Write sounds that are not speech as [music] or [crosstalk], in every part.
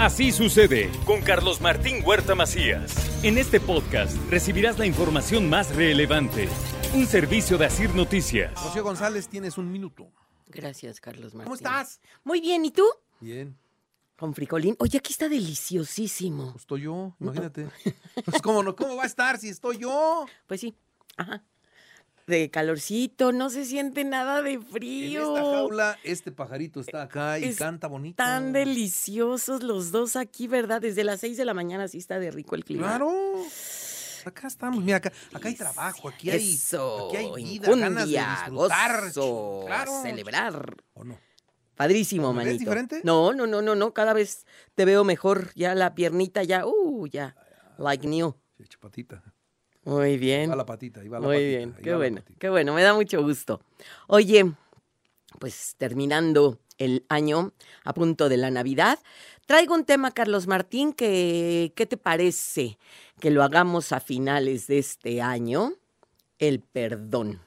Así sucede con Carlos Martín Huerta Macías. En este podcast recibirás la información más relevante. Un servicio de Asir Noticias. Rocío González, tienes un minuto. Gracias, Carlos Martín. ¿Cómo estás? Muy bien, ¿y tú? Bien. Con fricolín. Oye, aquí está deliciosísimo. Estoy yo, imagínate. [laughs] Pues, ¿cómo, no? ¿Cómo va a estar si estoy yo? Pues sí. Ajá. De calorcito, no se siente nada de En frío. esta jaula, este pajarito está acá y Es canta bonito. Tan deliciosos los dos aquí, ¿verdad? Desde las 6 de la mañana sí está de rico el clima. Claro. Acá estamos, mira, acá, acá hay trabajo, aquí hay, Eso, aquí hay vida, ganas de disfrutar. gozo, claro. celebrar. ¿O no? Padrísimo, ¿Me ves manito. diferente? No, no, no, no, no. Cada vez te veo mejor. Ya la piernita, ya, uh, ya. Like new. Sí, chapatita. Muy bien. Va la patita, ahí va la Muy patita, bien. Qué bueno, qué bueno. Me da mucho gusto. Oye, pues terminando el año a punto de la Navidad, traigo un tema, Carlos Martín, que ¿qué te parece que lo hagamos a finales de este año? El perdón.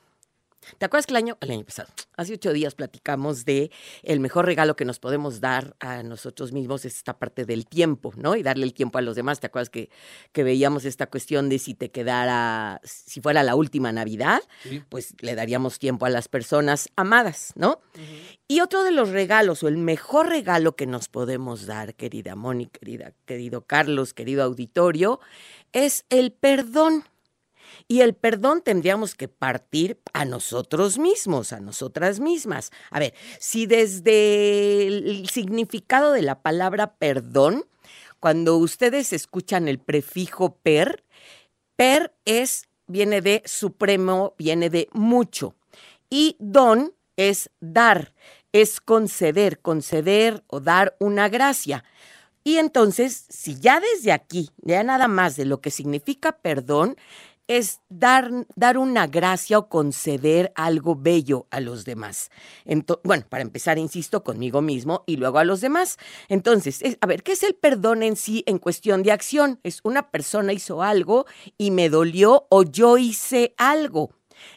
¿Te acuerdas que el año, el año pasado, hace ocho días platicamos de el mejor regalo que nos podemos dar a nosotros mismos es esta parte del tiempo, ¿no? Y darle el tiempo a los demás. ¿Te acuerdas que, que veíamos esta cuestión de si te quedara, si fuera la última Navidad, Sí. pues le daríamos tiempo a las personas amadas, ¿no? Y otro de los regalos, o el mejor regalo que nos podemos dar, querida Moni, querida, querido Carlos, querido auditorio, es el perdón. Y el perdón tendríamos que partir a nosotros mismos, a nosotras mismas. A ver, si desde el significado de la palabra perdón, cuando ustedes escuchan el prefijo per, per es, viene de supremo, viene de mucho. Y don es dar, es conceder, conceder o dar una gracia. Y entonces, si ya desde aquí, ya nada más de lo que significa perdón, es dar, dar una gracia o conceder algo bello a los demás. Bueno, para empezar, insisto, conmigo mismo y luego a los demás. Entonces, es- a ver, ¿qué es el perdón en sí en cuestión de acción? Es una persona hizo algo y me dolió o yo hice algo.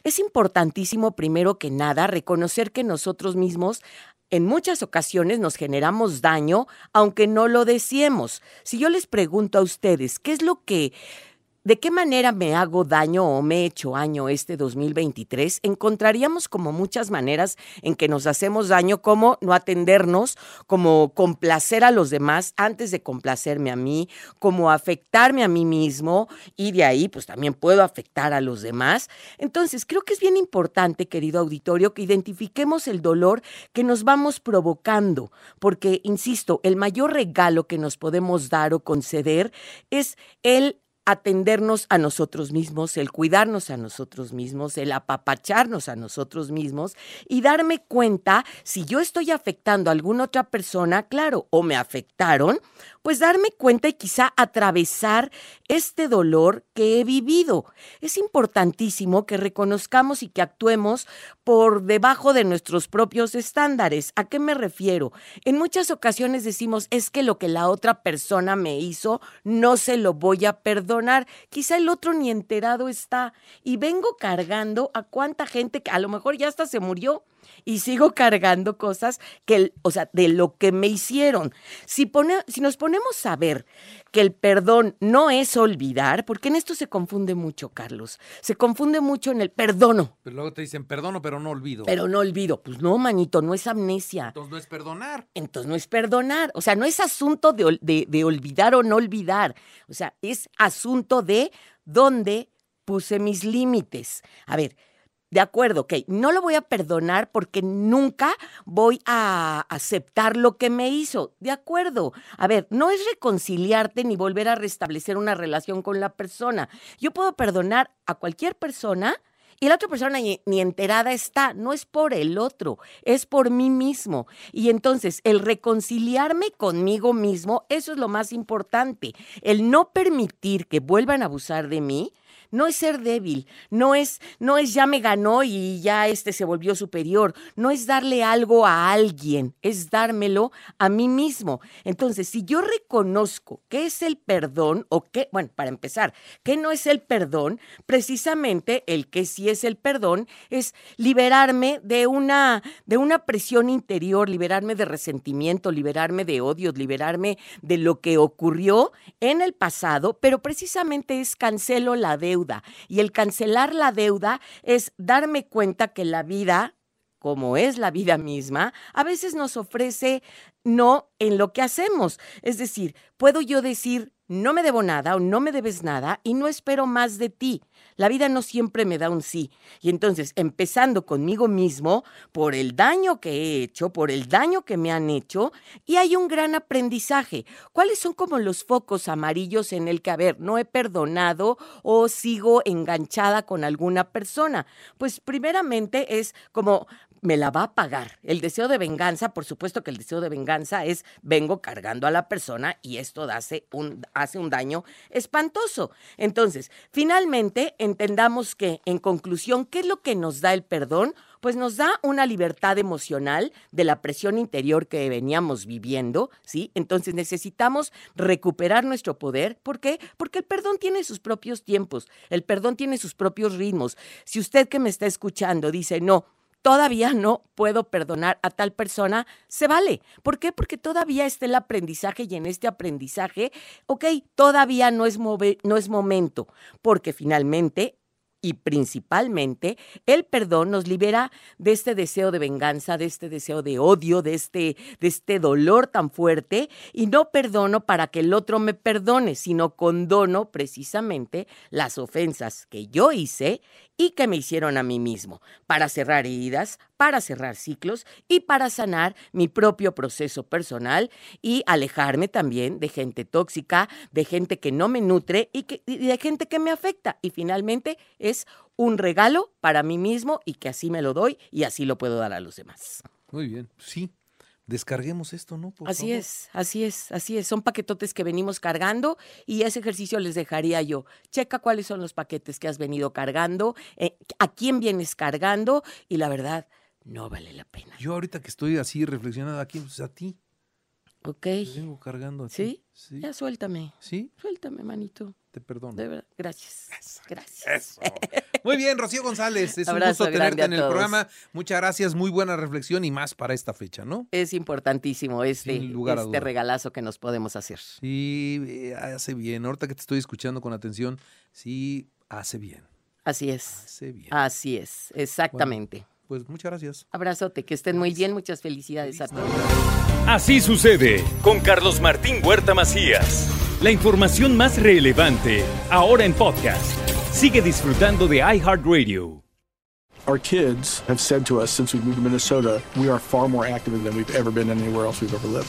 Es importantísimo, primero que nada, reconocer que nosotros mismos en muchas ocasiones nos generamos daño, aunque no lo deseemos. Si yo les pregunto a ustedes, ¿qué es lo que ¿De qué manera me hago daño o me he hecho daño este 2023? Encontraríamos como muchas maneras en que nos hacemos daño, como no atendernos, como complacer a los demás antes de complacerme a mí, como afectarme a mí mismo y de ahí pues también puedo afectar a los demás. Entonces creo que es bien importante, querido auditorio, que identifiquemos el dolor que nos vamos provocando, porque, insisto, el mayor regalo que nos podemos dar o conceder es el atendernos a nosotros mismos, el cuidarnos a nosotros mismos, el apapacharnos a nosotros mismos y darme cuenta si yo estoy afectando a alguna otra persona, claro, o me afectaron, pues darme cuenta y quizá atravesar este dolor que he vivido. Es importantísimo que reconozcamos y que actuemos por debajo de nuestros propios estándares. ¿A qué me refiero? En muchas ocasiones decimos, es que lo que la otra persona me hizo, no se lo voy a perdonar. Quizá el otro ni enterado está. Y vengo cargando a cuánta gente que a lo mejor ya hasta se murió y sigo cargando cosas que, o sea, de lo que me hicieron. Si, pone, si nos ponemos a ver que el perdón no es olvidar, porque en esto se confunde mucho, Carlos. Se confunde mucho en el perdono, Pero luego te dicen, perdono, pero no olvido. pero no olvido. Pues no, manito, no es amnesia. Entonces no es perdonar. Entonces no es perdonar. O sea, no es asunto de, de- de olvidar o no olvidar. O sea, es asunto de dónde puse mis límites. A ver, de acuerdo, ok, no lo voy a perdonar porque nunca voy a aceptar lo que me hizo. De acuerdo. A ver, no es reconciliarte ni volver a restablecer una relación con la persona. Yo puedo perdonar a cualquier persona Y la otra persona ni, ni enterada está, no es por el otro, es por mí mismo. Y entonces el reconciliarme conmigo mismo, eso es lo más importante. El no permitir que vuelvan a abusar de mí, no es ser débil, no es, no es ya me ganó y ya este se volvió superior, no es darle algo a alguien, es dármelo a mí mismo. Entonces, si yo reconozco qué es el perdón o qué, bueno, para empezar, qué no es el perdón, precisamente el que sí es el perdón es liberarme de una, de una presión interior, liberarme de resentimiento, liberarme de odios, liberarme de lo que ocurrió en el pasado, pero precisamente es cancelo la y el cancelar la deuda es darme cuenta que la vida, como es la vida misma, a veces nos ofrece no en lo que hacemos. Es decir, puedo yo decir, no me debo nada o no me debes nada y no espero más de ti. La vida no siempre me da un sí. Y entonces, empezando conmigo mismo, por el daño que he hecho, por el daño que me han hecho, y hay un gran aprendizaje. ¿Cuáles son como los focos amarillos en el que, a ver, no he perdonado o sigo enganchada con alguna persona? Pues primeramente es como me la va a pagar. El deseo de venganza, por supuesto que el deseo de venganza es vengo cargando a la persona y esto hace un, hace un daño espantoso. Entonces, finalmente, entendamos que, en conclusión, ¿qué es lo que nos da el perdón? Pues nos da una libertad emocional de la presión interior que veníamos viviendo, ¿sí? Entonces necesitamos recuperar nuestro poder. ¿Por qué? Porque el perdón tiene sus propios tiempos, el perdón tiene sus propios ritmos. Si usted que me está escuchando dice, no, todavía no puedo perdonar a tal persona, se vale. ¿Por qué? Porque todavía está el aprendizaje y en este aprendizaje, ok, todavía no es, no es momento, porque finalmente y principalmente el perdón nos libera de este deseo de venganza, de este deseo de odio, de este, de este dolor tan fuerte y no perdono para que el otro me perdone, sino condono precisamente las ofensas que yo hice y que me hicieron a mí mismo, para cerrar heridas, para cerrar ciclos y para sanar mi propio proceso personal y alejarme también de gente tóxica, de gente que no me nutre y, que, y de gente que me afecta. Y finalmente es un regalo para mí mismo y que así me lo doy y así lo puedo dar a los demás. Muy bien, sí, descarguemos esto, ¿no? así es, así es, así es. Son paquetotes que venimos cargando y ese ejercicio les dejaría yo. Checa cuáles son los paquetes que has venido cargando, eh, a quién vienes cargando y la verdad, no vale la pena. Yo ahorita que estoy así reflexionando aquí, pues a ti. Ok. vengo cargando a ¿Sí? ¿Sí? Ya suéltame. ¿Sí? Suéltame, manito. Te perdono. De verdad. Gracias. Gracias. Muy bien, Rocío González. Es un gusto tenerte en el programa. Muchas gracias. Muy buena reflexión y más para esta fecha, ¿no? Es importantísimo este, este regalazo que nos podemos hacer. Sí, eh, hace bien. Ahorita que te estoy escuchando con atención, sí, hace bien. Así es. Hace bien. Así es, exactamente. Pues muchas gracias. Abrazote, que estén muy bien. Muchas felicidades a todos. Así sucede con Carlos Martín Huerta Macías. La información más relevante, ahora en podcast. Sigue disfrutando de iHeartRadio. Our kids have said to us since we moved to Minnesota, we are far more active than we've ever been anywhere else we've ever lived.